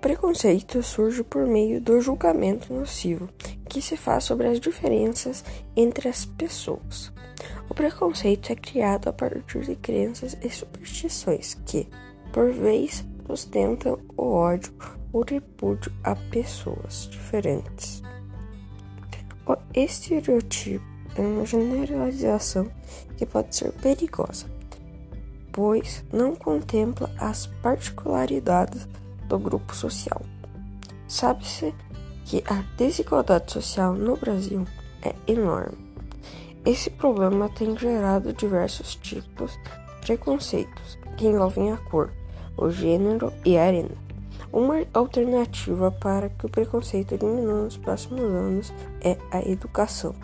preconceito surge por meio do julgamento nocivo que se faz sobre as diferenças entre as pessoas. O preconceito é criado a partir de crenças e superstições que, por vezes, sustentam o ódio ou repúdio a pessoas diferentes. O estereotipo é uma generalização que pode ser perigosa, pois não contempla as particularidades do grupo social. Sabe-se que a desigualdade social no Brasil é enorme. Esse problema tem gerado diversos tipos de preconceitos que envolvem a cor, o gênero e a arena. Uma alternativa para que o preconceito diminua nos próximos anos é a educação.